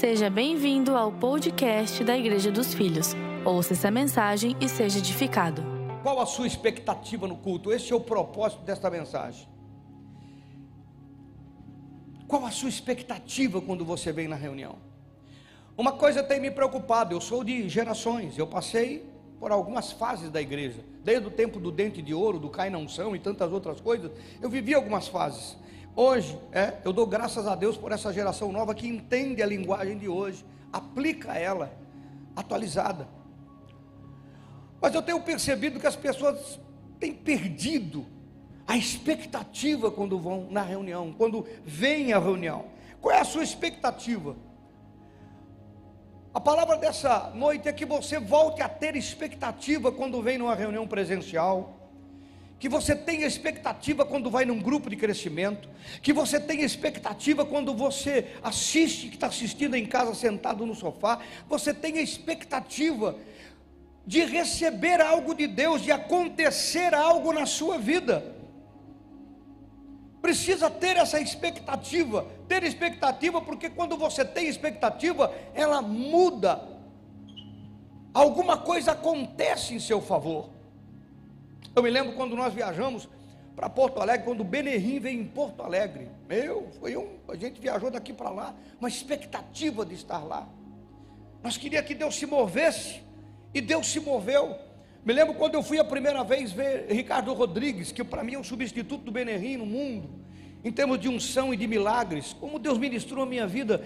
Seja bem-vindo ao podcast da Igreja dos Filhos. Ouça essa mensagem e seja edificado. Qual a sua expectativa no culto? Esse é o propósito desta mensagem. Qual a sua expectativa quando você vem na reunião? Uma coisa tem me preocupado, eu sou de gerações, eu passei por algumas fases da igreja, desde o tempo do dente de ouro, do cai não são e tantas outras coisas, eu vivi algumas fases. Hoje, é, eu dou graças a Deus por essa geração nova que entende a linguagem de hoje, aplica ela, atualizada. Mas eu tenho percebido que as pessoas têm perdido a expectativa quando vão na reunião, quando vêm à reunião. Qual é a sua expectativa? A palavra dessa noite é que você volte a ter expectativa quando vem numa reunião presencial que você tenha expectativa quando vai num grupo de crescimento, que você tenha expectativa quando você assiste, que está assistindo em casa sentado no sofá, você tenha expectativa de receber algo de Deus, de acontecer algo na sua vida. Precisa ter essa expectativa, ter expectativa, porque quando você tem expectativa, ela muda, alguma coisa acontece em seu favor. Eu me lembro quando nós viajamos para Porto Alegre, quando o Benerim veio em Porto Alegre. Meu, foi um, a gente viajou daqui para lá, uma expectativa de estar lá. Nós queríamos que Deus se movesse, e Deus se moveu. Me lembro quando eu fui a primeira vez ver Ricardo Rodrigues, que para mim é o substituto do Benerim no mundo, em termos de unção e de milagres, como Deus ministrou a minha vida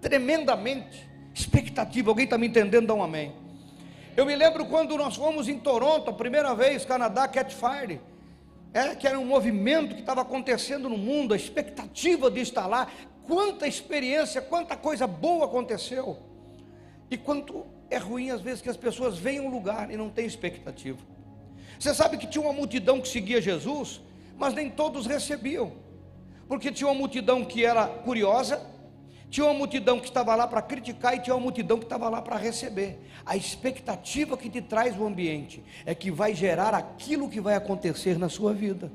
tremendamente. Expectativa, alguém está me entendendo? Dá um amém. Eu me lembro quando nós fomos em Toronto, a primeira vez, Canadá Catfire, é, que era um movimento que estava acontecendo no mundo, a expectativa de estar lá, quanta experiência, quanta coisa boa aconteceu, e quanto é ruim às vezes que as pessoas veem um lugar e não têm expectativa. Você sabe que tinha uma multidão que seguia Jesus, mas nem todos recebiam, porque tinha uma multidão que era curiosa, tinha uma multidão que estava lá para criticar e tinha uma multidão que estava lá para receber. A expectativa que te traz o ambiente é que vai gerar aquilo que vai acontecer na sua vida.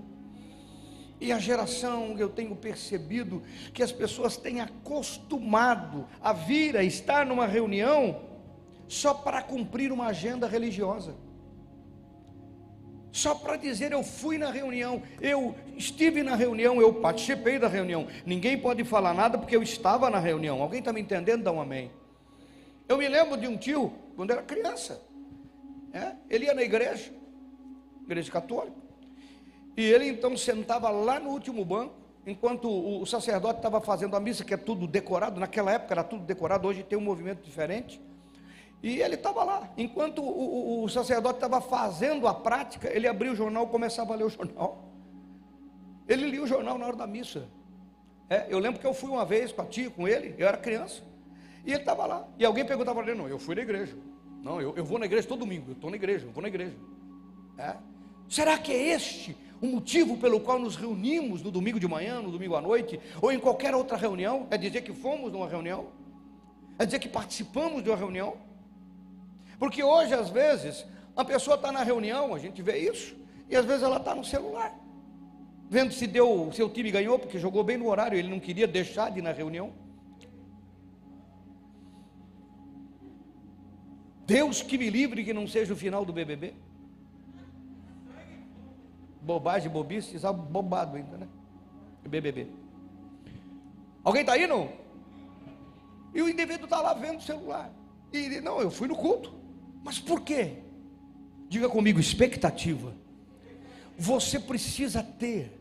E a geração, eu tenho percebido que as pessoas têm acostumado a vir a estar numa reunião só para cumprir uma agenda religiosa só para dizer eu fui na reunião, eu estive na reunião, eu participei da reunião. Ninguém pode falar nada porque eu estava na reunião. Alguém está me entendendo? Dá um amém. Eu me lembro de um tio, quando era criança, é? ele ia na igreja, igreja católica, e ele então sentava lá no último banco, enquanto o sacerdote estava fazendo a missa, que é tudo decorado, naquela época era tudo decorado, hoje tem um movimento diferente. E ele estava lá. Enquanto o, o, o sacerdote estava fazendo a prática, ele abria o jornal e começava a ler o jornal. Ele lia o jornal na hora da missa. É, eu lembro que eu fui uma vez com a tia, com ele, eu era criança. E ele estava lá. E alguém perguntava para ele: Não, eu fui na igreja. Não, eu, eu vou na igreja todo domingo. Eu estou na igreja, eu vou na igreja. É. Será que é este o motivo pelo qual nos reunimos no domingo de manhã, no domingo à noite, ou em qualquer outra reunião? É dizer que fomos numa reunião? É dizer que participamos de uma reunião? Porque hoje, às vezes, a pessoa está na reunião, a gente vê isso, e às vezes ela está no celular, vendo se deu, seu time ganhou, porque jogou bem no horário, ele não queria deixar de ir na reunião. Deus que me livre que não seja o final do BBB. Bobagem, bobice, sabe, bobado ainda, né? BBB. Alguém está aí, não? E o indivíduo está lá vendo o celular. E ele, não, eu fui no culto. Mas por quê? Diga comigo, expectativa. Você precisa ter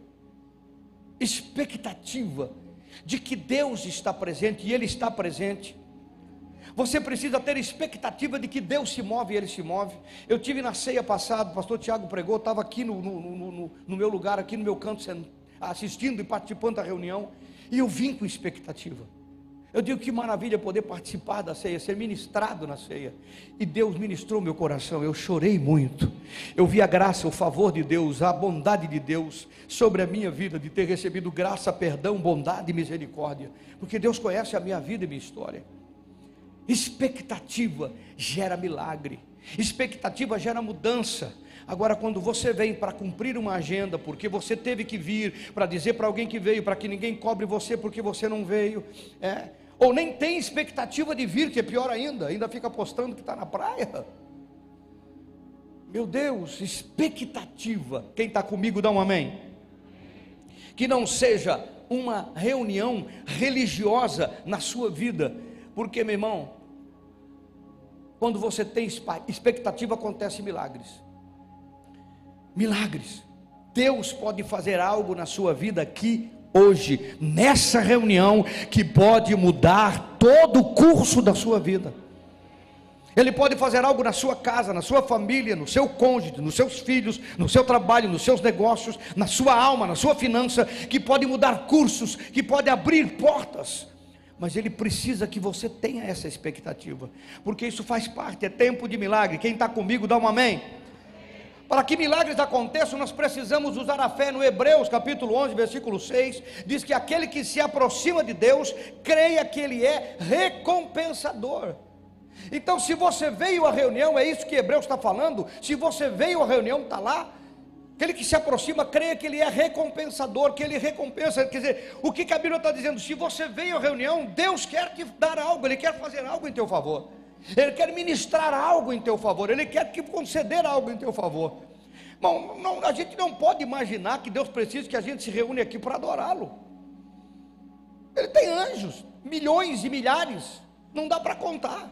expectativa de que Deus está presente e Ele está presente. Você precisa ter expectativa de que Deus se move e Ele se move. Eu tive na ceia passada, o pastor Tiago pregou, estava aqui no, no, no, no, meu lugar, aqui no meu canto, assistindo e participando da reunião, e eu vim com expectativa. Eu digo que maravilha poder participar da ceia, ser ministrado na ceia. E Deus ministrou meu coração, eu chorei muito. Eu vi a graça, o favor de Deus, a bondade de Deus sobre a minha vida, de ter recebido graça, perdão, bondade e misericórdia. Porque Deus conhece a minha vida e minha história. Expectativa gera milagre, expectativa gera mudança. Agora, quando você vem para cumprir uma agenda, porque você teve que vir, para dizer para alguém que veio, para que ninguém cobre você porque você não veio, é, ou nem tem expectativa de vir, que é pior ainda, ainda fica apostando que está na praia. Meu Deus, expectativa. Quem está comigo, dá um amém. Que não seja uma reunião religiosa na sua vida, porque, meu irmão, quando você tem expectativa, acontecem milagres. Milagres. Deus pode fazer algo na sua vida aqui hoje, nessa reunião, que pode mudar todo o curso da sua vida. Ele pode fazer algo na sua casa, na sua família, no seu cônjuge, nos seus filhos, no seu trabalho, nos seus negócios, na sua alma, na sua finança, que pode mudar cursos, que pode abrir portas. Mas ele precisa que você tenha essa expectativa, porque isso faz parte, é tempo de milagre. Quem está comigo, dá um amém. Para que milagres aconteçam, nós precisamos usar a fé. No Hebreus capítulo 11, versículo 6, diz que aquele que se aproxima de Deus, creia que Ele é recompensador. Então, se você veio à reunião, é isso que Hebreus está falando. Se você veio à reunião, está lá. Aquele que se aproxima, creia que ele é recompensador, que ele recompensa. Quer dizer, o que, a Bíblia está dizendo? Se você veio à reunião, Deus quer te dar algo, Ele quer fazer algo em teu favor. Ele quer ministrar algo em teu favor, Ele quer te conceder algo em teu favor. Bom, não, a gente não pode imaginar que Deus precisa que a gente se reúne aqui para adorá-lo. Ele tem anjos, milhões e milhares, não dá para contar.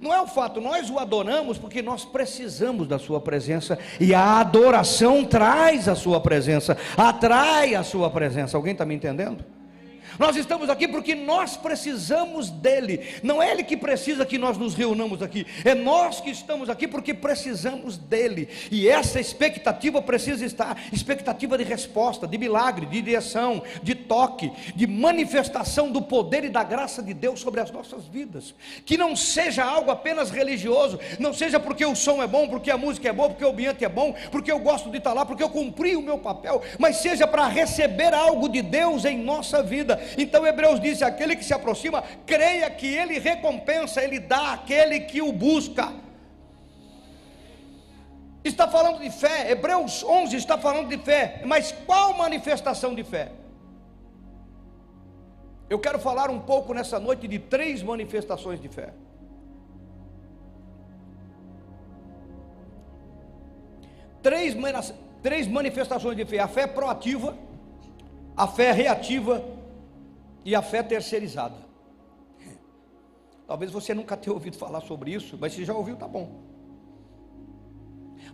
Não é o fato, nós o adoramos porque nós precisamos da Sua presença e a adoração traz a Sua presença, atrai a Sua presença. Alguém está me entendendo? Nós estamos aqui porque nós precisamos dele. Não é ele que precisa que nós nos reunamos aqui. É nós que estamos aqui porque precisamos dele. E essa expectativa precisa estar expectativa de resposta, de milagre, de direção, de toque, de manifestação do poder e da graça de Deus sobre as nossas vidas. Que não seja algo apenas religioso, não seja porque o som é bom, porque a música é boa, porque o ambiente é bom, porque eu gosto de estar lá, porque eu cumpri o meu papel, mas seja para receber algo de Deus em nossa vida então Hebreus diz: aquele que se aproxima, creia que ele recompensa, ele dá aquele que o busca. Está falando de fé, Hebreus 11 está falando de fé, mas qual manifestação de fé? Eu quero falar um pouco nessa noite de três manifestações de fé. Três, três manifestações de fé: a fé proativa, a fé reativa e a fé terceirizada. Talvez você nunca tenha ouvido falar sobre isso, mas se já ouviu, tá bom.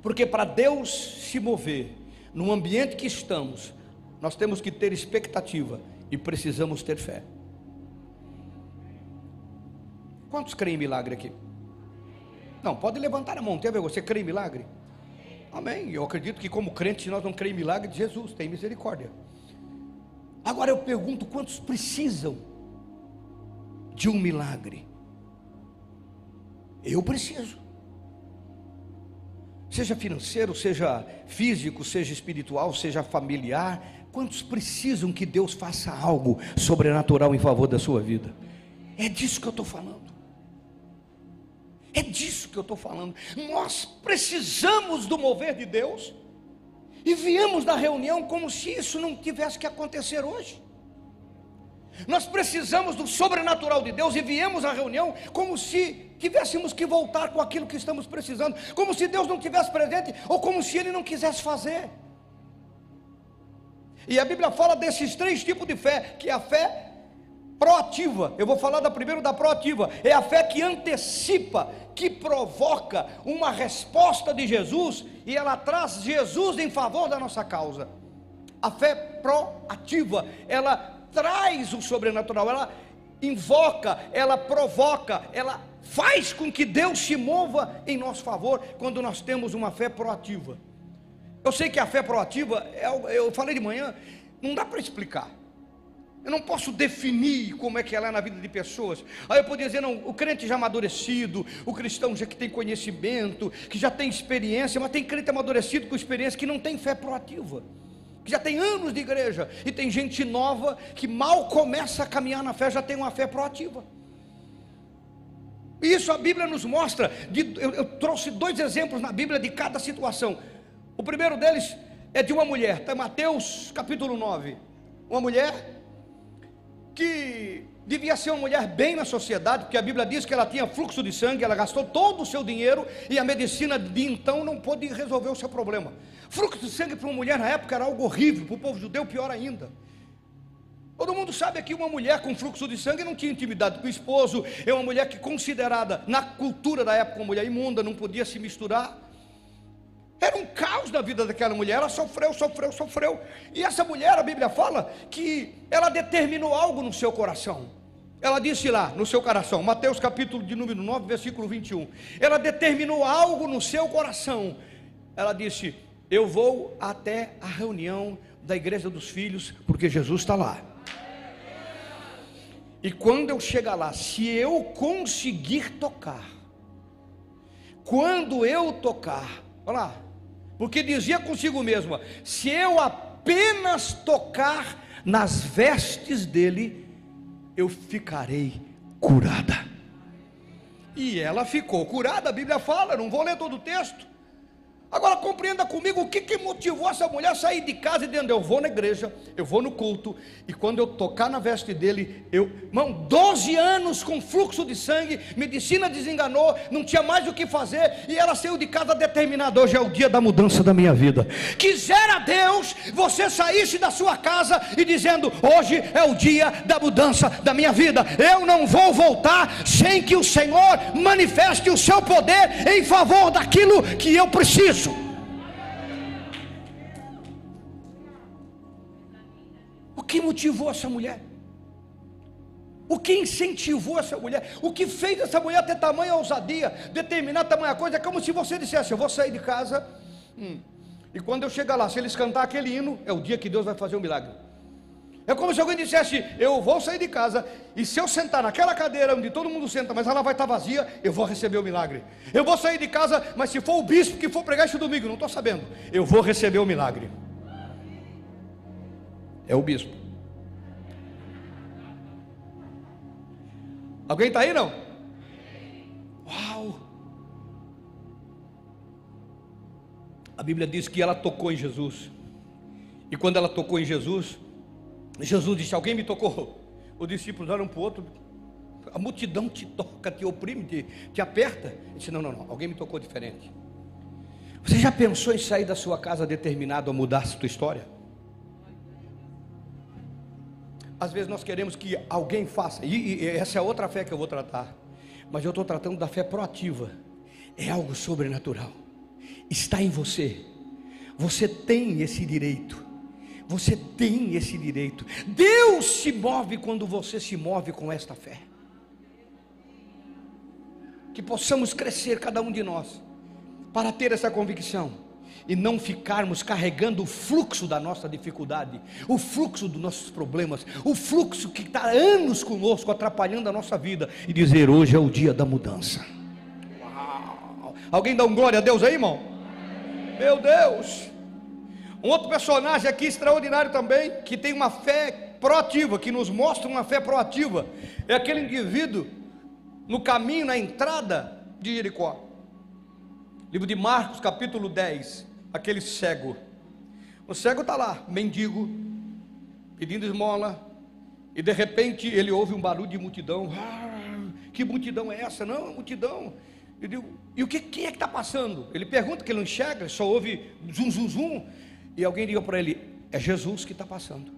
Porque para Deus se mover no ambiente que estamos, nós temos que ter expectativa e precisamos ter fé. Quantos creem em milagre aqui? Não, pode levantar a mão, tem a ver, você crê em milagre? Amém. Eu acredito que como crente, nós não cremos em milagre de Jesus, tem misericórdia. Agora eu pergunto: quantos precisam de um milagre? Eu preciso. Seja financeiro, seja físico, seja espiritual, seja familiar. Quantos precisam que Deus faça algo sobrenatural em favor da sua vida? É disso que eu estou falando. É disso que eu estou falando. Nós precisamos do mover de Deus e viemos da reunião como se isso não tivesse que acontecer hoje. Nós precisamos do sobrenatural de Deus e viemos à reunião como se tivéssemos que voltar com aquilo que estamos precisando, como se Deus não tivesse presente ou como se Ele não quisesse fazer. E a Bíblia fala desses três tipos de fé, que é a fé proativa. Eu vou falar da primeiro da proativa. É a fé que antecipa, que provoca uma resposta de Jesus e ela traz Jesus em favor da nossa causa. A fé proativa, ela traz o sobrenatural, ela invoca, ela provoca, ela faz com que Deus se mova em nosso favor quando nós temos uma fé proativa. Eu sei que a fé proativa, é eu falei de manhã, não dá para explicar. Eu não posso definir como é que ela é na vida de pessoas. Aí eu poderia dizer, não, o crente já amadurecido, o cristão já que tem conhecimento, que já tem experiência, mas tem crente amadurecido com experiência que não tem fé proativa. Que já tem anos de igreja e tem gente nova que mal começa a caminhar na fé, já tem uma fé proativa. Isso a Bíblia nos mostra. De, eu, eu trouxe dois exemplos na Bíblia de cada situação. O primeiro deles é de uma mulher, está em Mateus capítulo 9. Uma mulher que devia ser uma mulher bem na sociedade, porque a Bíblia diz que ela tinha fluxo de sangue, ela gastou todo o seu dinheiro e a medicina de então não pôde resolver o seu problema. Fluxo de sangue para uma mulher na época era algo horrível, para o povo judeu pior ainda. Todo mundo sabe que uma mulher com fluxo de sangue não tinha intimidade com o esposo, é uma mulher que considerada na cultura da época uma mulher imunda, não podia se misturar. Era um caos na vida daquela mulher, ela sofreu, sofreu, sofreu. E essa mulher, a Bíblia fala que ela determinou algo no seu coração. Ela disse lá no seu coração, Mateus capítulo de número 9, versículo 21. Ela determinou algo no seu coração. Ela disse: Eu vou até a reunião da igreja dos filhos, porque Jesus está lá. E quando eu chegar lá, se eu conseguir tocar, quando eu tocar, olha lá, porque dizia consigo mesma: se eu apenas tocar nas vestes dele, eu ficarei curada. E ela ficou curada, a Bíblia fala, não vou ler todo o texto. Agora compreenda comigo o que, que motivou essa mulher a sair de casa e dizendo: Eu vou na igreja, eu vou no culto, e quando eu tocar na veste dele, eu, irmão, 12 anos com fluxo de sangue, medicina desenganou, não tinha mais o que fazer, e ela saiu de casa determinada: Hoje é o dia da mudança da minha vida. Quisera Deus você saísse da sua casa e dizendo: Hoje é o dia da mudança da minha vida, eu não vou voltar sem que o Senhor manifeste o seu poder em favor daquilo que eu preciso que motivou essa mulher? O que incentivou essa mulher? O que fez essa mulher ter tamanha ousadia, determinar tamanha coisa? É como se você dissesse: Eu vou sair de casa, hum, e quando eu chegar lá, se eles cantar aquele hino, é o dia que Deus vai fazer um milagre. É como se alguém dissesse: Eu vou sair de casa, e se eu sentar naquela cadeira onde todo mundo senta, mas ela vai estar vazia, eu vou receber o milagre. Eu vou sair de casa, mas se for o bispo que for pregar este domingo, não estou sabendo, eu vou receber o milagre. É o bispo. Alguém está aí não? Uau! A Bíblia diz que ela tocou em Jesus. E quando ela tocou em Jesus, Jesus disse: Alguém me tocou. Os discípulos olham para o outro. A multidão te toca, te oprime, te, te aperta. Ele disse: Não, não, não. Alguém me tocou diferente. Você já pensou em sair da sua casa determinado a mudar a sua história? Às vezes nós queremos que alguém faça, e, e essa é outra fé que eu vou tratar, mas eu estou tratando da fé proativa, é algo sobrenatural, está em você, você tem esse direito, você tem esse direito. Deus se move quando você se move com esta fé. Que possamos crescer, cada um de nós, para ter essa convicção e não ficarmos carregando o fluxo da nossa dificuldade, o fluxo dos nossos problemas, o fluxo que está anos conosco, atrapalhando a nossa vida, e dizer: hoje é o dia da mudança. Uau. Alguém dá um glória a Deus aí, irmão? Meu Deus! Um outro personagem aqui extraordinário também, que tem uma fé proativa, que nos mostra uma fé proativa, é aquele indivíduo no caminho, na entrada de Jericó. Livro de Marcos, capítulo 10, aquele cego. O cego está lá, mendigo, pedindo esmola, e de repente ele ouve um barulho de multidão. Ah, que multidão é essa? Não, multidão. Eu digo, e o que, quem é que está passando? Ele pergunta que ele não enxerga, só ouve zum, zum, zum. E alguém diga para ele: é Jesus que está passando.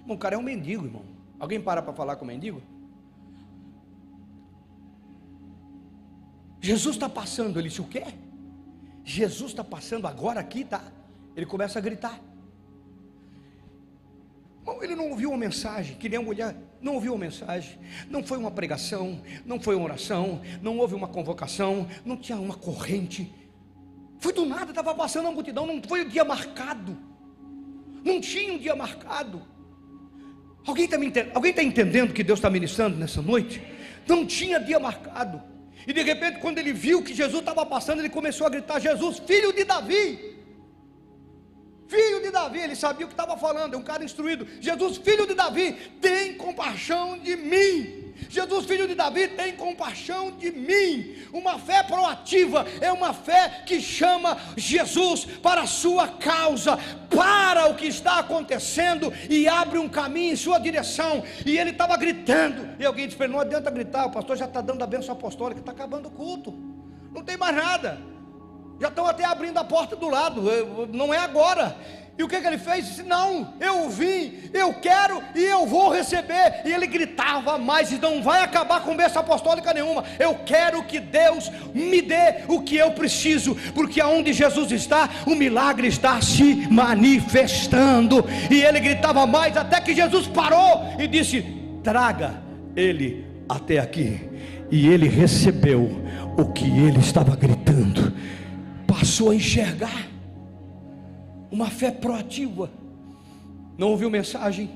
Irmão, o cara é um mendigo, irmão. Alguém para para falar com o mendigo? Jesus está passando. Ele disse: o quê? Jesus está passando agora aqui, tá? Ele começa a gritar. Ele não ouviu uma mensagem, que nem a mulher, não ouviu uma mensagem, não foi uma pregação, não foi uma oração, não houve uma convocação, não tinha uma corrente, foi do nada, estava passando a multidão, não foi o dia marcado. Não tinha um dia marcado. Alguém está Alguém tá entendendo que Deus está ministrando nessa noite? Não tinha dia marcado. E de repente, quando ele viu que Jesus estava passando, ele começou a gritar: Jesus, filho de Davi. Filho de Davi, ele sabia o que estava falando, é um cara instruído. Jesus, filho de Davi, tem compaixão de mim. Jesus filho de Davi, tem compaixão de mim. Uma fé proativa é uma fé que chama Jesus para a sua causa, para o que está acontecendo e abre um caminho em sua direção. E ele estava gritando. E alguém disse: Não adianta gritar, o pastor já está dando a bênção apostólica, está acabando o culto. Não tem mais nada. Já estão até abrindo a porta do lado. Não é agora. E o que, que ele fez? Disse: Não, eu vim, eu quero e eu vou receber. E ele gritava mais: Não vai acabar com bênção apostólica nenhuma. Eu quero que Deus me dê o que eu preciso, porque aonde Jesus está, o milagre está se manifestando. E ele gritava mais, até que Jesus parou e disse: Traga ele até aqui. E ele recebeu o que ele estava gritando, passou a enxergar uma fé proativa. Não ouviu mensagem,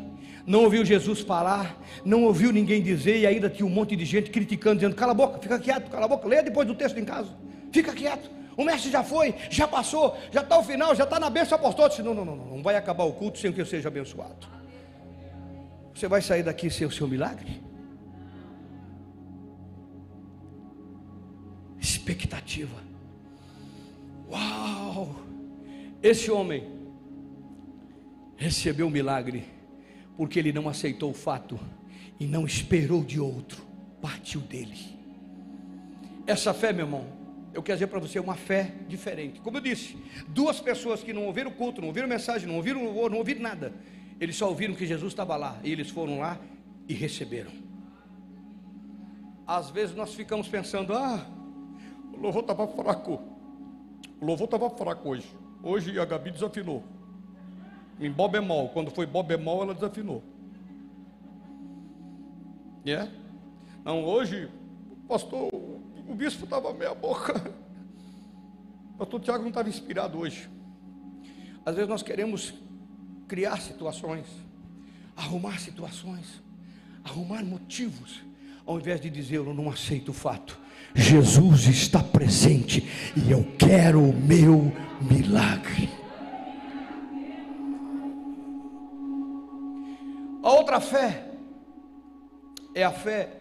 não ouviu Jesus falar, não ouviu ninguém dizer, e ainda tinha um monte de gente criticando, dizendo: cala a boca, fica quieto, cala a boca, leia depois do texto em casa, fica quieto. O mestre já foi, já passou, já está ao final, já está na bênção apostólica. Não, não, não, não, não vai acabar o culto sem que eu seja abençoado. Você vai sair daqui sem o seu milagre? Expectativa. Uau! Esse homem recebeu o milagre porque ele não aceitou o fato e não esperou de outro, partiu dele. Essa fé, meu irmão, eu quero dizer para você, é uma fé diferente. Como eu disse, duas pessoas que não ouviram o culto, não ouviram mensagem, não ouviram louvor, não ouviram nada, eles só ouviram que Jesus estava lá e eles foram lá e receberam. Às vezes nós ficamos pensando, ah, o louvor estava fraco, o louvor estava fraco hoje. Hoje a Gabi desafinou. Em Bob bemol. Quando foi Bob bemol, ela desafinou. É? Não, hoje, o pastor, o bispo estava meia boca. O pastor Tiago não estava inspirado hoje. Às vezes nós queremos criar situações, arrumar situações, arrumar motivos, ao invés de dizer eu não aceito o fato. Jesus está presente e eu quero o meu milagre. A outra fé é a fé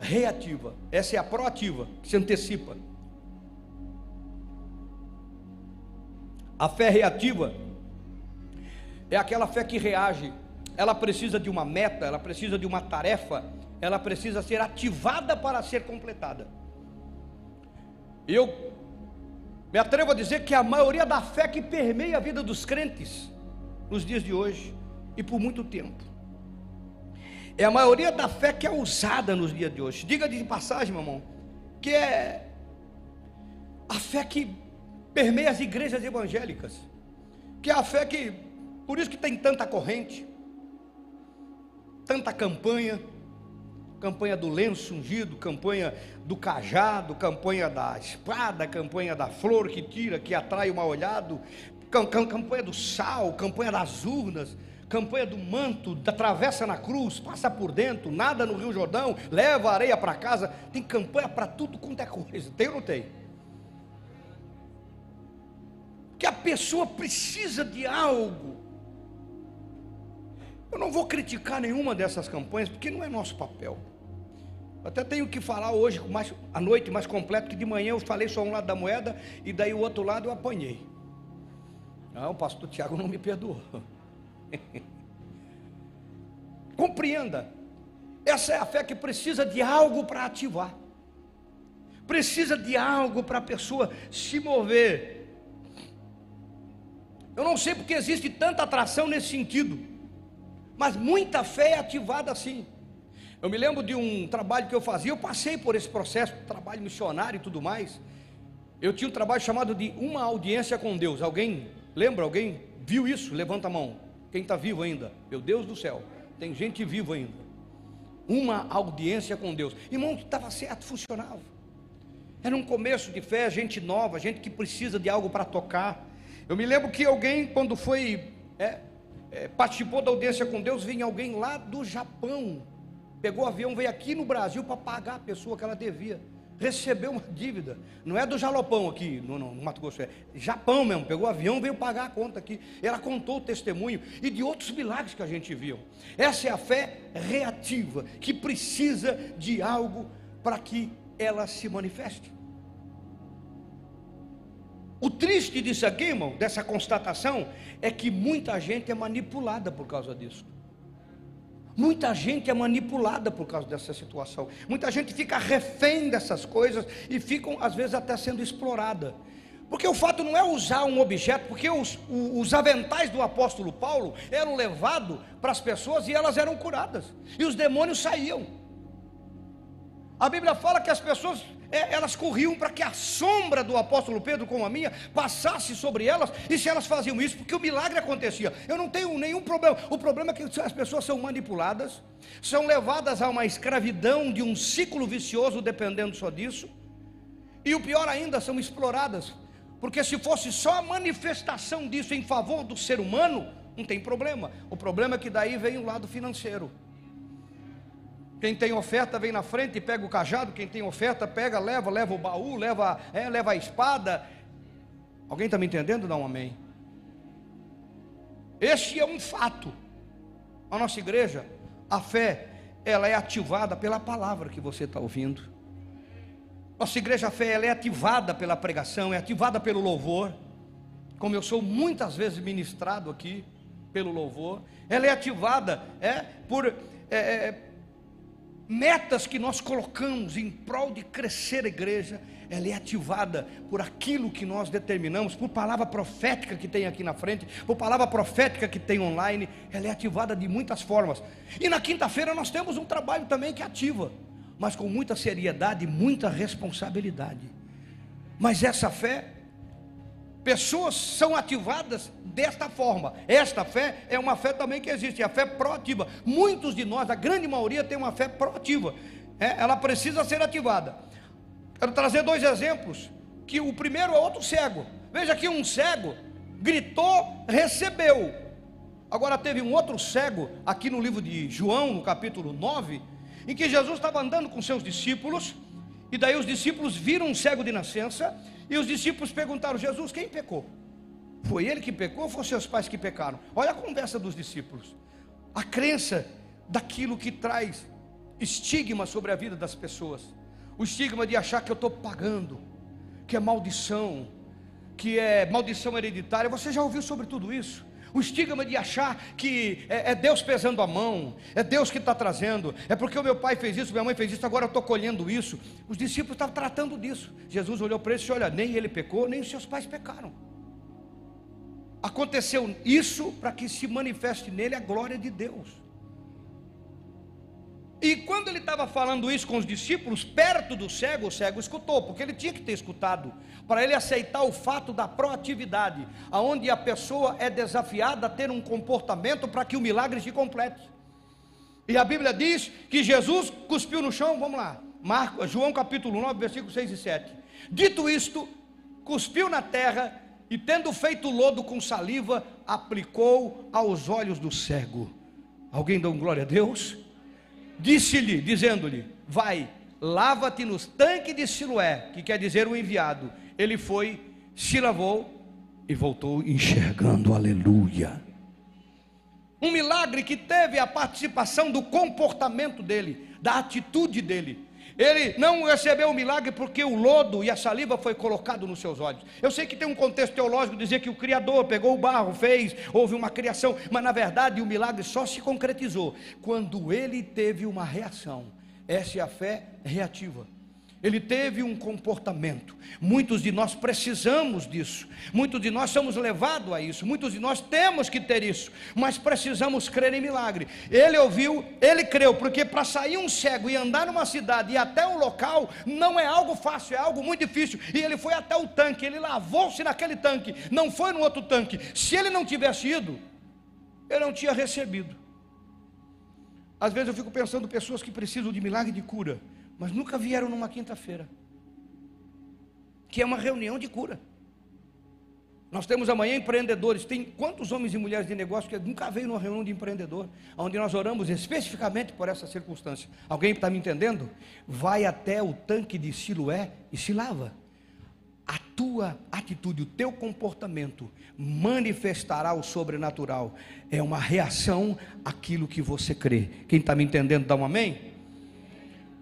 reativa. Essa é a proativa, que se antecipa. A fé reativa é aquela fé que reage. Ela precisa de uma meta, ela precisa de uma tarefa, ela precisa ser ativada para ser completada. Eu me atrevo a dizer que a maioria da fé que permeia a vida dos crentes nos dias de hoje e por muito tempo é a maioria da fé que é usada nos dias de hoje. Diga de passagem, meu irmão, que é a fé que permeia as igrejas evangélicas, que é a fé que, por isso que tem tanta corrente, tanta campanha, campanha do lenço ungido, campanha do cajado, campanha da espada, campanha da flor que tira, que atrai o mal olhado, campanha do sal, campanha das urnas, campanha do manto, da travessa na cruz, passa por dentro, nada no Rio Jordão, leva a areia para casa, tem campanha para tudo quanto é coisa, tem ou não tem? Que a pessoa precisa de algo. Eu não vou criticar nenhuma dessas campanhas, porque não é nosso papel. Até tenho que falar hoje mais, à noite mais completo, que de manhã eu falei só um lado da moeda e daí o outro lado eu apanhei. Não, ah, o pastor Tiago não me perdoou. Compreenda, essa é a fé que precisa de algo para ativar, precisa de algo para a pessoa se mover. Eu não sei porque existe tanta atração nesse sentido, mas muita fé é ativada assim. Eu me lembro de um trabalho que eu fazia, eu passei por esse processo, trabalho missionário e tudo mais. Eu tinha um trabalho chamado de uma audiência com Deus. Alguém lembra? Alguém viu isso? Levanta a mão. Quem está vivo ainda? Meu Deus do céu, tem gente viva ainda. Uma audiência com Deus. Irmão, estava certo, funcionava. Era um começo de fé, gente nova, gente que precisa de algo para tocar. Eu me lembro que alguém, quando foi, é, é, participou da audiência com Deus, vinha alguém lá do Japão Pegou o avião, veio aqui no Brasil para pagar a pessoa que ela devia. recebeu uma dívida. Não é do Jalopão aqui, no, no Mato Grosso, é Japão mesmo. Pegou o avião, veio pagar a conta aqui. Ela contou o testemunho e de outros milagres que a gente viu. Essa é a fé reativa, que precisa de algo para que ela se manifeste. O triste disso aqui, irmão, dessa constatação, é que muita gente é manipulada por causa disso. Muita gente é manipulada por causa dessa situação. Muita gente fica refém dessas coisas e ficam, às vezes, até sendo explorada. Porque o fato não é usar um objeto, porque os, os aventais do apóstolo Paulo eram levados para as pessoas e elas eram curadas, e os demônios saíam. A Bíblia fala que as pessoas é, elas corriam para que a sombra do apóstolo Pedro, como a minha, passasse sobre elas, e se elas faziam isso, porque o milagre acontecia. Eu não tenho nenhum problema. O problema é que as pessoas são manipuladas, são levadas a uma escravidão de um ciclo vicioso, dependendo só disso, e o pior ainda, são exploradas, porque se fosse só a manifestação disso em favor do ser humano, não tem problema. O problema é que daí vem o lado financeiro. Quem tem oferta vem na frente e pega o cajado. Quem tem oferta pega, leva, leva o baú, leva, é, leva a espada. Alguém está me entendendo? Dá um amém. Este é um fato. A nossa igreja, a fé, ela é ativada pela palavra que você está ouvindo. Nossa igreja, a fé, ela é ativada pela pregação, é ativada pelo louvor. Como eu sou muitas vezes ministrado aqui pelo louvor, ela é ativada é por é, é metas que nós colocamos em prol de crescer a igreja, ela é ativada por aquilo que nós determinamos, por palavra profética que tem aqui na frente, por palavra profética que tem online, ela é ativada de muitas formas. E na quinta-feira nós temos um trabalho também que ativa, mas com muita seriedade e muita responsabilidade. Mas essa fé, pessoas são ativadas desta forma. Esta fé é uma fé também que existe, é a fé proativa. Muitos de nós, a grande maioria, tem uma fé proativa. É, ela precisa ser ativada. Quero trazer dois exemplos. Que o primeiro é outro cego. Veja que um cego gritou, recebeu. Agora teve um outro cego aqui no livro de João, no capítulo 9, em que Jesus estava andando com seus discípulos, e daí os discípulos viram um cego de nascença, e os discípulos perguntaram: Jesus, quem pecou? Foi ele que pecou ou foram seus pais que pecaram? Olha a conversa dos discípulos. A crença daquilo que traz estigma sobre a vida das pessoas. O estigma de achar que eu estou pagando, que é maldição, que é maldição hereditária. Você já ouviu sobre tudo isso? O estigma de achar que é, é Deus pesando a mão, é Deus que está trazendo, é porque o meu pai fez isso, minha mãe fez isso, agora eu estou colhendo isso. Os discípulos estavam tratando disso. Jesus olhou para eles e Olha, nem ele pecou, nem os seus pais pecaram. Aconteceu isso para que se manifeste nele a glória de Deus. E quando ele estava falando isso com os discípulos, perto do cego, o cego escutou, porque ele tinha que ter escutado, para ele aceitar o fato da proatividade, aonde a pessoa é desafiada a ter um comportamento para que o milagre se complete. E a Bíblia diz que Jesus cuspiu no chão, vamos lá, Marcos, João capítulo 9, versículos 6 e 7. Dito isto, cuspiu na terra e tendo feito lodo com saliva, aplicou aos olhos do cego. Alguém dá um glória a Deus? Disse-lhe, dizendo-lhe: Vai, lava-te nos tanques de Siloé, que quer dizer o enviado. Ele foi, se lavou e voltou enxergando, aleluia. Um milagre que teve a participação do comportamento dele, da atitude dele. Ele não recebeu o milagre porque o lodo e a saliva foi colocado nos seus olhos. Eu sei que tem um contexto teológico dizer que o Criador pegou o barro, fez, houve uma criação, mas na verdade o milagre só se concretizou quando ele teve uma reação. Essa é a fé reativa ele teve um comportamento. Muitos de nós precisamos disso, muitos de nós somos levados a isso, muitos de nós temos que ter isso, mas precisamos crer em milagre. Ele ouviu, ele creu, porque para sair um cego e andar numa cidade e até um local não é algo fácil, é algo muito difícil. E ele foi até o tanque, ele lavou-se naquele tanque, não foi no outro tanque. Se ele não tivesse ido, ele não tinha recebido. Às vezes eu fico pensando pessoas que precisam de milagre de cura mas nunca vieram numa quinta-feira, que é uma reunião de cura. Nós temos amanhã empreendedores. Tem quantos homens e mulheres de negócio que nunca veio numa reunião de empreendedor, onde nós oramos especificamente por essa circunstância? Alguém está me entendendo? Vai até o tanque de Siloé e se lava. A tua atitude, o teu comportamento manifestará o sobrenatural. É uma reação àquilo que você crê. Quem está me entendendo, dá um amém?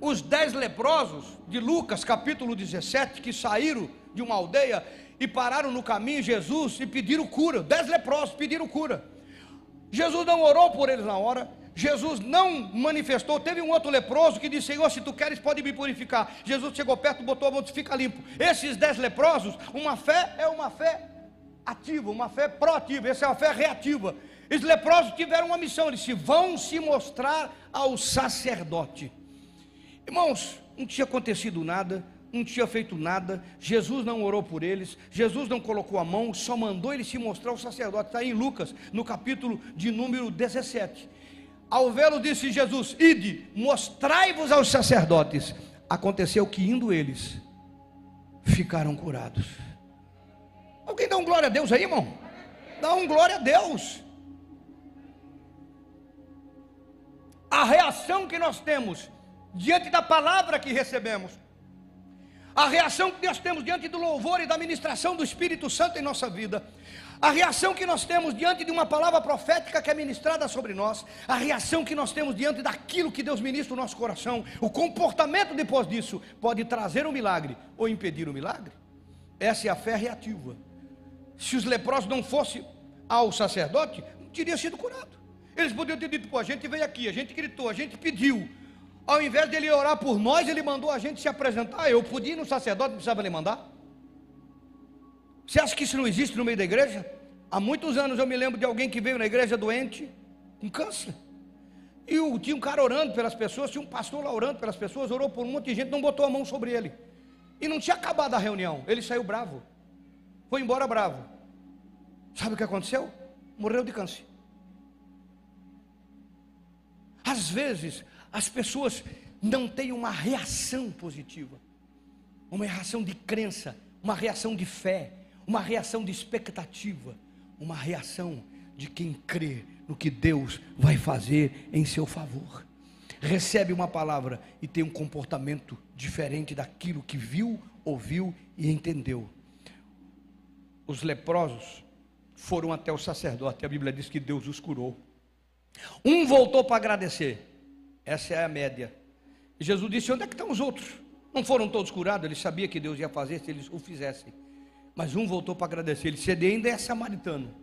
Os dez leprosos de Lucas, capítulo 17, que saíram de uma aldeia e pararam no caminho Jesus e pediram cura. Dez leprosos pediram cura. Jesus não orou por eles na hora. Jesus não manifestou. Teve um outro leproso que disse: Senhor, se tu queres, pode me purificar. Jesus chegou perto, botou a mão e fica limpo. Esses dez leprosos, uma fé é uma fé ativa, uma fé proativa. Essa é uma fé reativa. Esses leprosos tiveram uma missão: eles se vão se mostrar ao sacerdote. Irmãos, não tinha acontecido nada não tinha feito nada, Jesus não orou por eles, Jesus não colocou a mão, só mandou ele se mostrar ao sacerdote. Está em Lucas, no capítulo de número 17. Ao vê-lo, disse Jesus: Ide, mostrai-vos aos sacerdotes. Aconteceu que, indo eles, ficaram curados. Alguém dá um glória a Deus aí, irmão? Dá um glória a Deus. A reação que nós temos diante da palavra que recebemos a reação que nós temos diante do louvor e da ministração do Espírito Santo em nossa vida, a reação que nós temos diante de uma palavra profética que é ministrada sobre nós, a reação que nós temos diante daquilo que Deus ministra no nosso coração, o comportamento depois disso pode trazer um milagre ou impedir o milagre. Essa é a fé reativa. Se os leprosos não fossem ao sacerdote, não teria sido curado. Eles poderiam ter dito, pô, a gente veio aqui, a gente gritou, a gente pediu, ao invés de ele orar por nós, ele mandou a gente se apresentar. Eu podia ir no sacerdote, não precisava ele mandar. Você acha que isso não existe no meio da igreja? Há muitos anos eu me lembro de alguém que veio na igreja doente, com câncer. E tinha um cara orando pelas pessoas, tinha um pastor lá orando pelas pessoas, orou por um monte de gente, não botou a mão sobre ele. E não tinha acabado a reunião, ele saiu bravo. Foi embora bravo. Sabe o que aconteceu? Morreu de câncer. Às vezes, as pessoas não têm uma reação positiva, uma reação de crença, uma reação de fé, uma reação de expectativa, uma reação de quem crê no que Deus vai fazer em seu favor. Recebe uma palavra e tem um comportamento diferente daquilo que viu, ouviu e entendeu. Os leprosos foram até o sacerdote, a Bíblia diz que Deus os curou. Um voltou para agradecer, essa é a média. E Jesus disse: Onde é que estão os outros? Não foram todos curados? Ele sabia que Deus ia fazer se eles o fizessem. Mas um voltou para agradecer. Ele cede ainda é samaritano.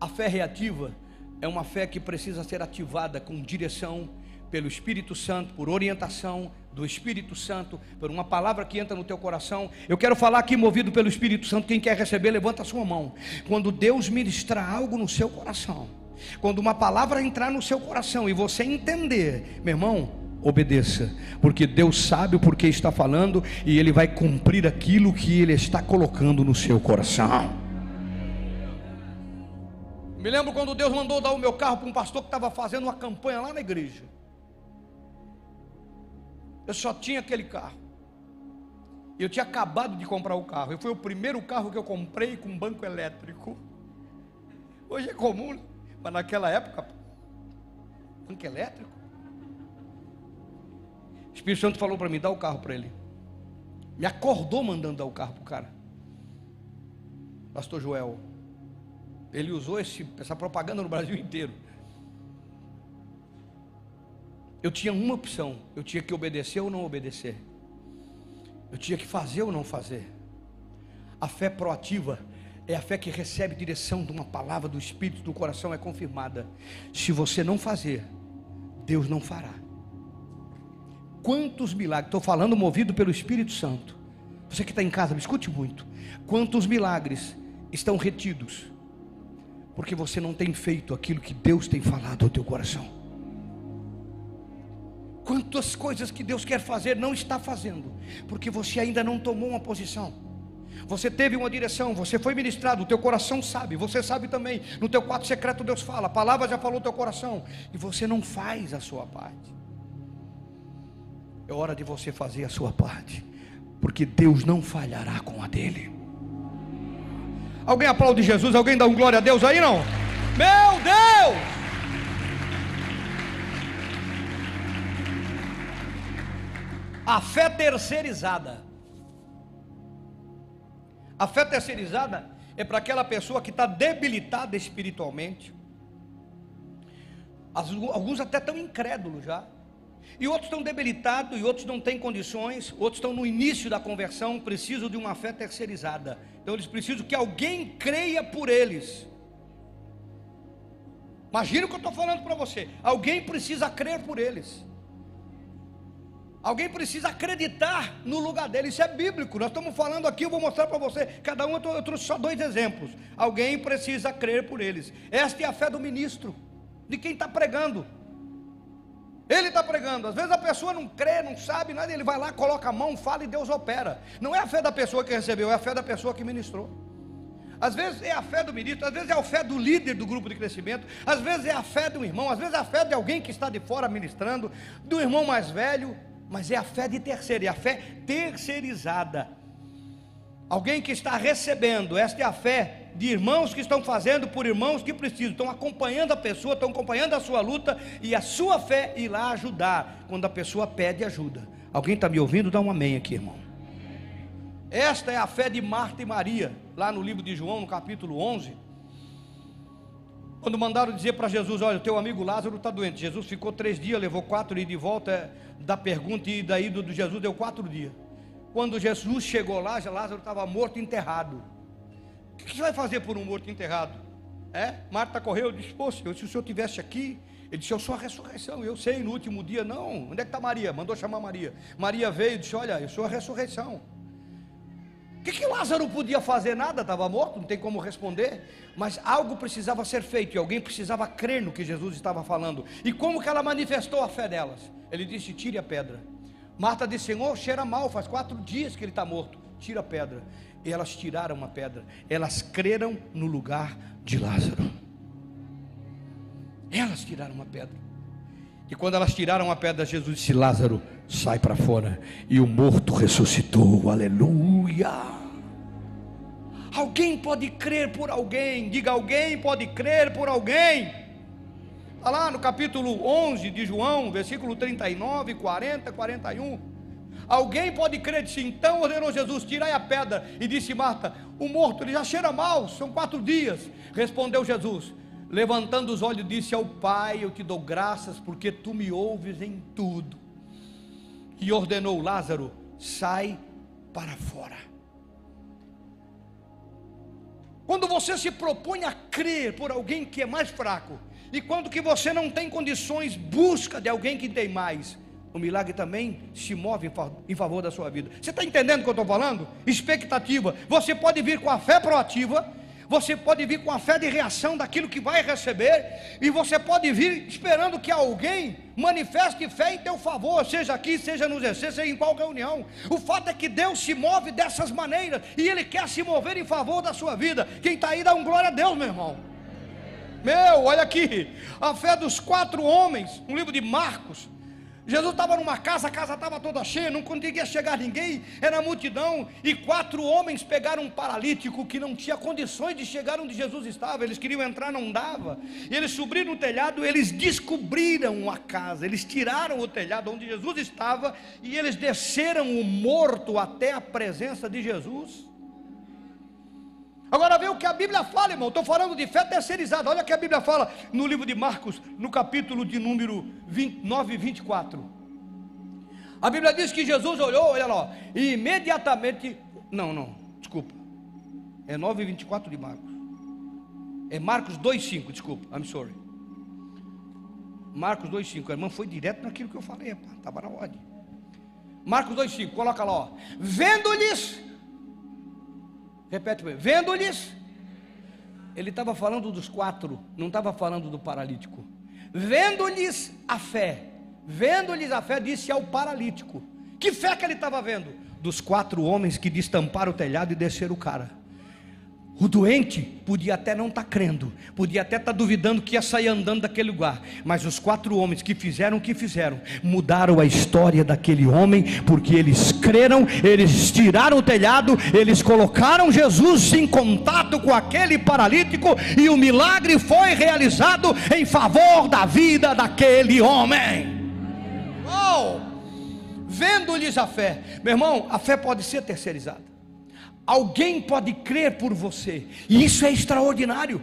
A fé reativa é uma fé que precisa ser ativada com direção pelo Espírito Santo, por orientação do Espírito Santo, por uma palavra que entra no teu coração. Eu quero falar aqui, movido pelo Espírito Santo. Quem quer receber, levanta a sua mão. Quando Deus ministrar algo no seu coração quando uma palavra entrar no seu coração e você entender, meu irmão, obedeça, porque Deus sabe o porquê está falando e Ele vai cumprir aquilo que Ele está colocando no seu coração. Me lembro quando Deus mandou dar o meu carro para um pastor que estava fazendo uma campanha lá na igreja. Eu só tinha aquele carro. Eu tinha acabado de comprar o carro. E foi o primeiro carro que eu comprei com banco elétrico. Hoje é comum. Mas naquela época, tanque elétrico. O Espírito Santo falou para mim: dá o carro para ele. Me acordou mandando dar o carro para o cara. Pastor Joel. Ele usou esse, essa propaganda no Brasil inteiro. Eu tinha uma opção: eu tinha que obedecer ou não obedecer. Eu tinha que fazer ou não fazer. A fé proativa é a fé que recebe direção de uma palavra do Espírito do coração, é confirmada. Se você não fazer, Deus não fará. Quantos milagres, estou falando movido pelo Espírito Santo. Você que está em casa, me escute muito. Quantos milagres estão retidos, porque você não tem feito aquilo que Deus tem falado ao teu coração. Quantas coisas que Deus quer fazer não está fazendo, porque você ainda não tomou uma posição. Você teve uma direção, você foi ministrado, o teu coração sabe, você sabe também. No teu quarto secreto Deus fala, a palavra já falou no teu coração, e você não faz a sua parte. É hora de você fazer a sua parte, porque Deus não falhará com a dele. Alguém aplaude Jesus? Alguém dá um glória a Deus aí não? Meu Deus! A fé terceirizada. A fé terceirizada é para aquela pessoa que está debilitada espiritualmente. Alguns até estão incrédulos já. E outros estão debilitados, e outros não têm condições, outros estão no início da conversão, precisam de uma fé terceirizada. Então eles precisam que alguém creia por eles. Imagina o que eu estou falando para você. Alguém precisa crer por eles. Alguém precisa acreditar no lugar dele. Isso é bíblico. Nós estamos falando aqui, eu vou mostrar para você. Cada um eu trouxe só dois exemplos. Alguém precisa crer por eles. Esta é a fé do ministro, de quem está pregando. Ele está pregando. Às vezes a pessoa não crê, não sabe nada, ele vai lá, coloca a mão, fala e Deus opera. Não é a fé da pessoa que recebeu, é a fé da pessoa que ministrou. Às vezes é a fé do ministro, às vezes é a fé do líder do grupo de crescimento, às vezes é a fé do irmão, às vezes é a fé de alguém que está de fora ministrando, do irmão mais velho mas é a fé de terceiro, é a fé terceirizada. Alguém que está recebendo, esta é a fé de irmãos que estão fazendo por irmãos que precisam, estão acompanhando a pessoa, estão acompanhando a sua luta e a sua fé ir lá ajudar quando a pessoa pede ajuda. Alguém está me ouvindo? Dá um amém aqui, irmão. Esta é a fé de Marta e Maria, lá no livro de João, no capítulo 11. Quando mandaram dizer para Jesus: Olha, o teu amigo Lázaro está doente. Jesus ficou três dias, levou quatro e de volta da pergunta e da ida do Jesus deu quatro dias. Quando Jesus chegou lá, Lázaro estava morto enterrado. O que você vai fazer por um morto enterrado? É? Marta correu e disse: Pô, senhor, se o senhor tivesse aqui, ele disse: Eu sou a ressurreição. Eu sei, no último dia, não. Onde é que está Maria? Mandou chamar Maria. Maria veio e disse: Olha, eu sou a ressurreição. O que, que Lázaro podia fazer? Nada, estava morto, não tem como responder. Mas algo precisava ser feito e alguém precisava crer no que Jesus estava falando. E como que ela manifestou a fé delas? Ele disse: Tire a pedra. Marta disse: Senhor, cheira mal, faz quatro dias que ele está morto. Tira a pedra. E elas tiraram a pedra. Elas creram no lugar de Lázaro. Elas tiraram a pedra. E quando elas tiraram a pedra, Jesus disse: Lázaro, sai para fora. E o morto ressuscitou. Aleluia. Alguém pode crer por alguém. Diga: alguém pode crer por alguém. Está lá no capítulo 11 de João, versículo 39, 40, 41. Alguém pode crer, disse, então ordenou Jesus, tirai a pedra, e disse Marta, o morto, ele já cheira mal, são quatro dias, respondeu Jesus, levantando os olhos, disse ao Pai: Eu te dou graças porque tu me ouves em tudo. E ordenou Lázaro: Sai para fora. Quando você se propõe a crer por alguém que é mais fraco, e quando que você não tem condições, busca de alguém que tem mais, o milagre também se move em favor da sua vida. Você está entendendo o que eu estou falando? Expectativa. Você pode vir com a fé proativa você pode vir com a fé de reação daquilo que vai receber, e você pode vir esperando que alguém manifeste fé em teu favor, seja aqui, seja no GC, seja em qualquer união. O fato é que Deus se move dessas maneiras, e Ele quer se mover em favor da sua vida. Quem está aí dá um glória a Deus, meu irmão. Meu, olha aqui, a fé dos quatro homens, um livro de Marcos, Jesus estava numa casa, a casa estava toda cheia, não conseguia chegar ninguém, era multidão, e quatro homens pegaram um paralítico que não tinha condições de chegar onde Jesus estava, eles queriam entrar, não dava, e eles subiram no telhado, eles descobriram a casa, eles tiraram o telhado onde Jesus estava, e eles desceram o morto até a presença de Jesus. Agora vê o que a Bíblia fala, irmão. Estou falando de fé terceirizada. Olha o que a Bíblia fala no livro de Marcos, no capítulo de número 29 e 24. A Bíblia diz que Jesus olhou, olha lá, e imediatamente. Não, não, desculpa. É 9 e 24 de Marcos. É Marcos 2,5, desculpa, I'm sorry. Marcos 2,5. A irmã foi direto naquilo que eu falei, estava na ordem. Marcos 2,5, coloca lá, ó. Vendo-lhes Repete comigo. Vendo-lhes, ele estava falando dos quatro, não estava falando do paralítico. Vendo-lhes a fé, vendo-lhes a fé, disse ao paralítico: Que fé que ele estava vendo? Dos quatro homens que destamparam o telhado e desceram o cara. O doente podia até não estar tá crendo, podia até estar tá duvidando que ia sair andando daquele lugar, mas os quatro homens que fizeram o que fizeram, mudaram a história daquele homem, porque eles creram, eles tiraram o telhado, eles colocaram Jesus em contato com aquele paralítico e o milagre foi realizado em favor da vida daquele homem. Oh! Vendo-lhes a fé, meu irmão, a fé pode ser terceirizada. Alguém pode crer por você, e isso é extraordinário.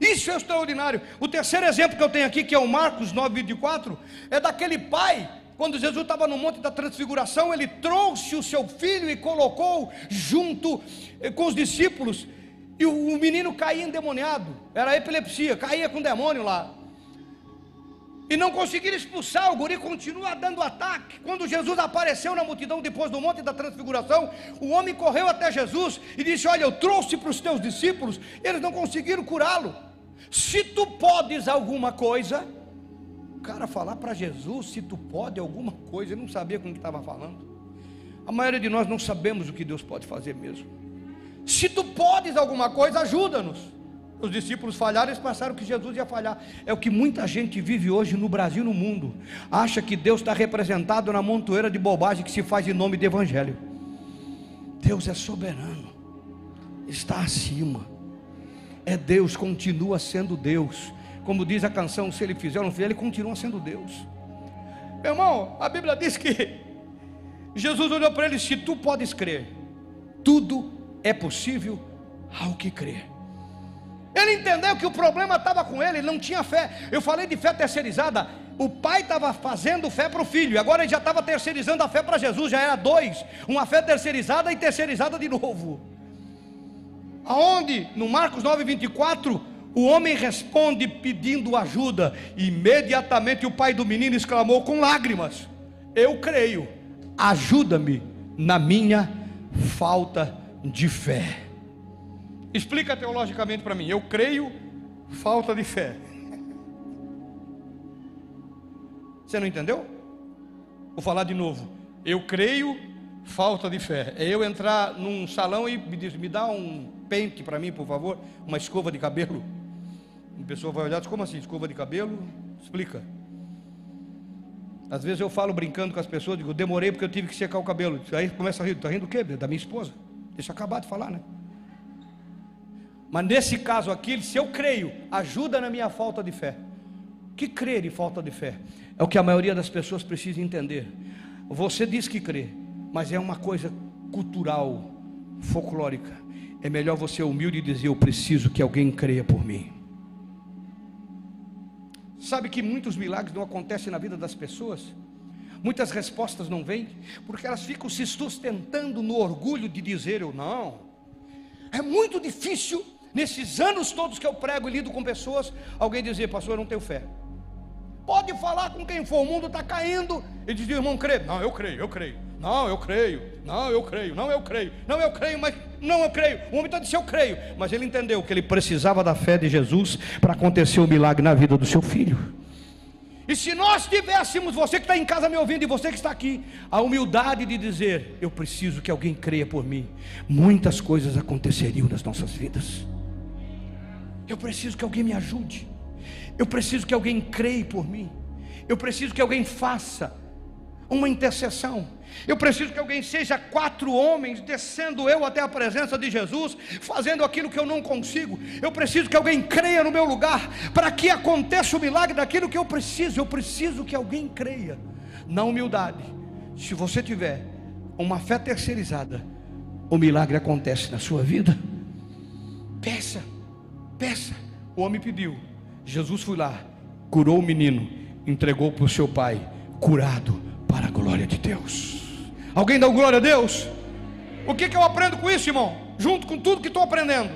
Isso é extraordinário. O terceiro exemplo que eu tenho aqui, que é o Marcos 9,24, é daquele pai, quando Jesus estava no Monte da Transfiguração, ele trouxe o seu filho e colocou junto eh, com os discípulos, e o menino caía endemoniado, era epilepsia, caía com demônio lá e não conseguiram expulsar, o guri continua dando ataque. Quando Jesus apareceu na multidão depois do monte da transfiguração, o homem correu até Jesus e disse: Olha, eu trouxe para os teus discípulos, eles não conseguiram curá-lo. Se tu podes alguma coisa, o cara falar para Jesus se tu pode alguma coisa, ele não sabia com o que estava falando. A maioria de nós não sabemos o que Deus pode fazer mesmo. Se tu podes alguma coisa, ajuda-nos. Os discípulos falharam, eles pensaram que Jesus ia falhar. É o que muita gente vive hoje no Brasil e no mundo. Acha que Deus está representado na montoeira de bobagem que se faz em nome do Evangelho. Deus é soberano, está acima. É Deus, continua sendo Deus. Como diz a canção, se ele fizer ou não fizer, ele continua sendo Deus. Meu irmão, a Bíblia diz que Jesus olhou para ele: se tu podes crer, tudo é possível ao que crer. Ele entendeu que o problema estava com ele, ele não tinha fé. Eu falei de fé terceirizada. O pai estava fazendo fé para o filho, agora ele já estava terceirizando a fé para Jesus, já era dois: uma fé terceirizada e terceirizada de novo. Aonde, no Marcos 9, 24, o homem responde pedindo ajuda, imediatamente o pai do menino exclamou com lágrimas: Eu creio, ajuda-me na minha falta de fé. Explica teologicamente para mim. Eu creio, falta de fé. Você não entendeu? Vou falar de novo. Eu creio, falta de fé. É eu entrar num salão e me diz, me dá um pente para mim, por favor, uma escova de cabelo. Uma pessoa vai olhar, diz, como assim, escova de cabelo? Explica. Às vezes eu falo brincando com as pessoas, digo, demorei porque eu tive que secar o cabelo. Aí começa a rir, está rindo do quê? Da minha esposa. Deixa eu acabar de falar, né? Mas nesse caso aqui, se eu creio, ajuda na minha falta de fé. Que crer e falta de fé é o que a maioria das pessoas precisa entender. Você diz que crê, mas é uma coisa cultural, folclórica. É melhor você humilde e dizer: Eu preciso que alguém creia por mim. Sabe que muitos milagres não acontecem na vida das pessoas? Muitas respostas não vêm, porque elas ficam se sustentando no orgulho de dizer eu não. É muito difícil nesses anos todos que eu prego e lido com pessoas, alguém dizer, pastor, eu não tenho fé. Pode falar com quem for, o mundo está caindo. E diz, irmão, crê. Não, eu creio, eu creio. Não, eu creio. Não, eu creio. Não, eu creio. Não, eu creio, mas não, eu creio. O homem está dizendo, eu creio. Mas ele entendeu que ele precisava da fé de Jesus para acontecer o um milagre na vida do seu filho. E se nós tivéssemos, você que está em casa me ouvindo e você que está aqui, a humildade de dizer: Eu preciso que alguém creia por mim, muitas coisas aconteceriam nas nossas vidas. Eu preciso que alguém me ajude. Eu preciso que alguém creia por mim. Eu preciso que alguém faça uma intercessão. Eu preciso que alguém seja quatro homens descendo eu até a presença de Jesus, fazendo aquilo que eu não consigo. Eu preciso que alguém creia no meu lugar, para que aconteça o milagre daquilo que eu preciso. Eu preciso que alguém creia na humildade. Se você tiver uma fé terceirizada, o milagre acontece na sua vida. Peça. Peça. O homem pediu. Jesus foi lá, curou o menino, entregou para o seu pai, curado para a glória de Deus. Alguém dá glória a Deus? O que, que eu aprendo com isso, irmão? Junto com tudo que estou aprendendo.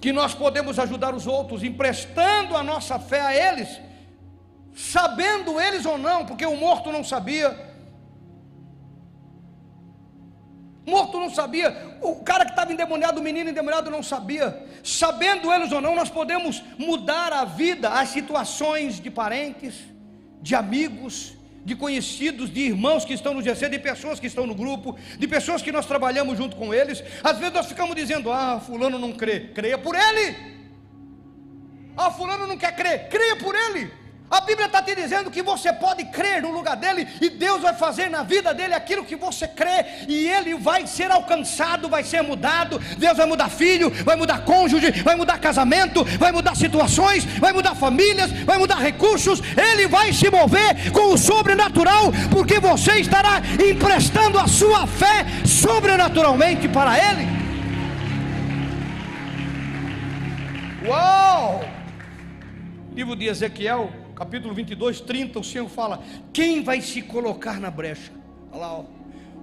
Que nós podemos ajudar os outros, emprestando a nossa fé a eles, sabendo eles ou não, porque o morto não sabia, Morto não sabia, o cara que estava endemoniado, o menino endemoniado não sabia. Sabendo eles ou não, nós podemos mudar a vida, as situações de parentes, de amigos, de conhecidos, de irmãos que estão no GC, de pessoas que estão no grupo, de pessoas que nós trabalhamos junto com eles. Às vezes nós ficamos dizendo: ah, Fulano não crê, creia por ele. Ah, Fulano não quer crer, creia por ele. A Bíblia está te dizendo que você pode crer no lugar dele e Deus vai fazer na vida dele aquilo que você crê e ele vai ser alcançado, vai ser mudado. Deus vai mudar filho, vai mudar cônjuge, vai mudar casamento, vai mudar situações, vai mudar famílias, vai mudar recursos. Ele vai se mover com o sobrenatural, porque você estará emprestando a sua fé sobrenaturalmente para ele. Uau! Livro de Ezequiel, capítulo 22, 30, o Senhor fala: Quem vai se colocar na brecha? Olha lá, ó.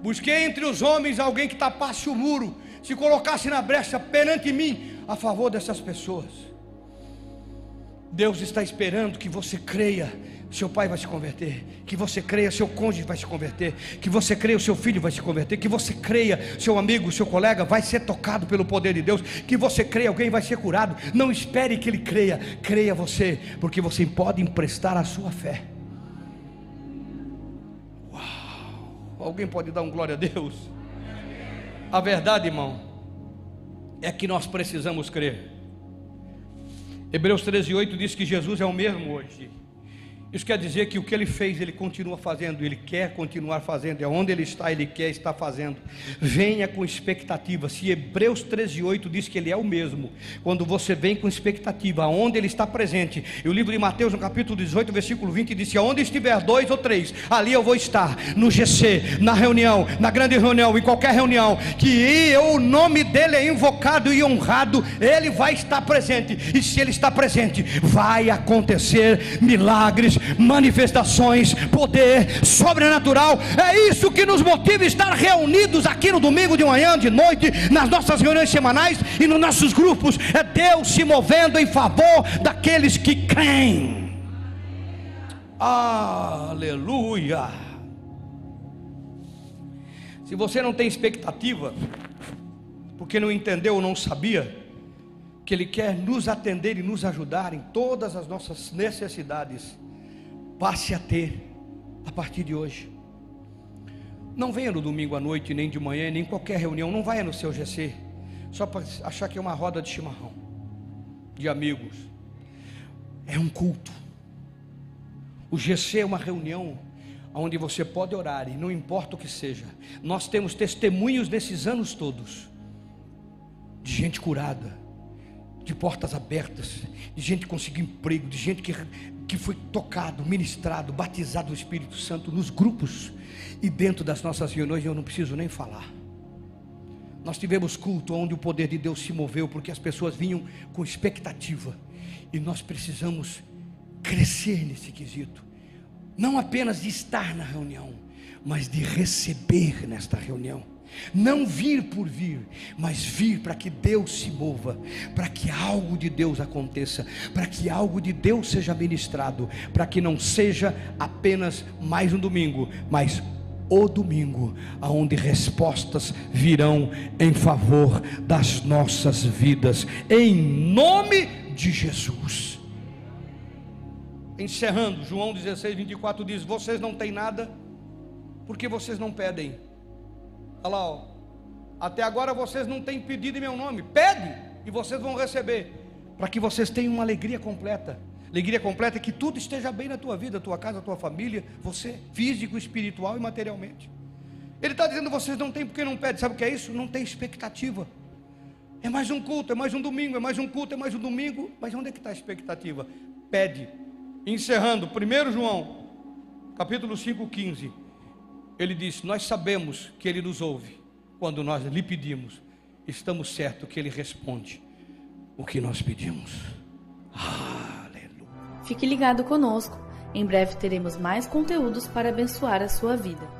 Busquei entre os homens alguém que tapasse o muro, se colocasse na brecha perante mim, a favor dessas pessoas. Deus está esperando que você creia seu pai vai se converter, que você creia, seu cônjuge vai se converter, que você creia, seu filho vai se converter, que você creia, seu amigo, seu colega vai ser tocado pelo poder de Deus, que você creia, alguém vai ser curado. Não espere que ele creia, creia você, porque você pode emprestar a sua fé. Uau! Alguém pode dar um glória a Deus? A verdade, irmão, é que nós precisamos crer. Hebreus 13:8 diz que Jesus é o mesmo hoje isso quer dizer que o que ele fez, ele continua fazendo, ele quer continuar fazendo, é onde ele está, ele quer estar fazendo. Venha com expectativa. Se Hebreus 13:8 diz que ele é o mesmo, quando você vem com expectativa, aonde ele está presente. E o livro de Mateus, no capítulo 18, versículo 20, diz: "Aonde estiver dois ou três, ali eu vou estar, no GC, na reunião, na grande reunião, em qualquer reunião, que o nome dele é invocado e honrado, ele vai estar presente. E se ele está presente, vai acontecer milagres manifestações, poder sobrenatural. É isso que nos motiva a estar reunidos aqui no domingo de manhã, de noite, nas nossas reuniões semanais e nos nossos grupos. É Deus se movendo em favor daqueles que creem. Aleluia. Se você não tem expectativa, porque não entendeu ou não sabia, que Ele quer nos atender e nos ajudar em todas as nossas necessidades passe a ter a partir de hoje. Não venha no domingo à noite, nem de manhã, nem em qualquer reunião, não venha no seu GC, só para achar que é uma roda de chimarrão, de amigos. É um culto. O GC é uma reunião onde você pode orar, e não importa o que seja. Nós temos testemunhos desses anos todos, de gente curada, de portas abertas, de gente que conseguiu emprego, de gente que, que foi tocado, ministrado, batizado no Espírito Santo nos grupos e dentro das nossas reuniões, eu não preciso nem falar. Nós tivemos culto onde o poder de Deus se moveu, porque as pessoas vinham com expectativa, e nós precisamos crescer nesse quesito, não apenas de estar na reunião, mas de receber nesta reunião. Não vir por vir, mas vir para que Deus se mova, para que algo de Deus aconteça, para que algo de Deus seja ministrado, para que não seja apenas mais um domingo, mas o domingo, aonde respostas virão em favor das nossas vidas, em nome de Jesus. Encerrando, João 16, 24 diz: Vocês não têm nada, porque vocês não pedem. Olha lá, ó. até agora vocês não têm pedido em meu nome. Pede e vocês vão receber, para que vocês tenham uma alegria completa. Alegria completa é que tudo esteja bem na tua vida, tua casa, tua família, você, físico, espiritual e materialmente. Ele está dizendo: vocês não têm porque não pedem. Sabe o que é isso? Não tem expectativa. É mais um culto, é mais um domingo, é mais um culto, é mais um domingo. Mas onde é que está a expectativa? Pede. Encerrando, 1 João, capítulo 5, 15 ele disse: Nós sabemos que Ele nos ouve quando nós lhe pedimos, estamos certos que Ele responde o que nós pedimos. Aleluia. Fique ligado conosco, em breve teremos mais conteúdos para abençoar a sua vida.